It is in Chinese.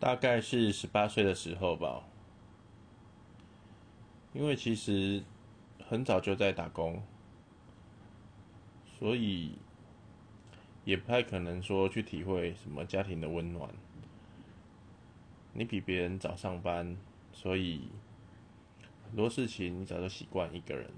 大概是十八岁的时候吧，因为其实很早就在打工，所以也不太可能说去体会什么家庭的温暖。你比别人早上班，所以很多事情你早就习惯一个人。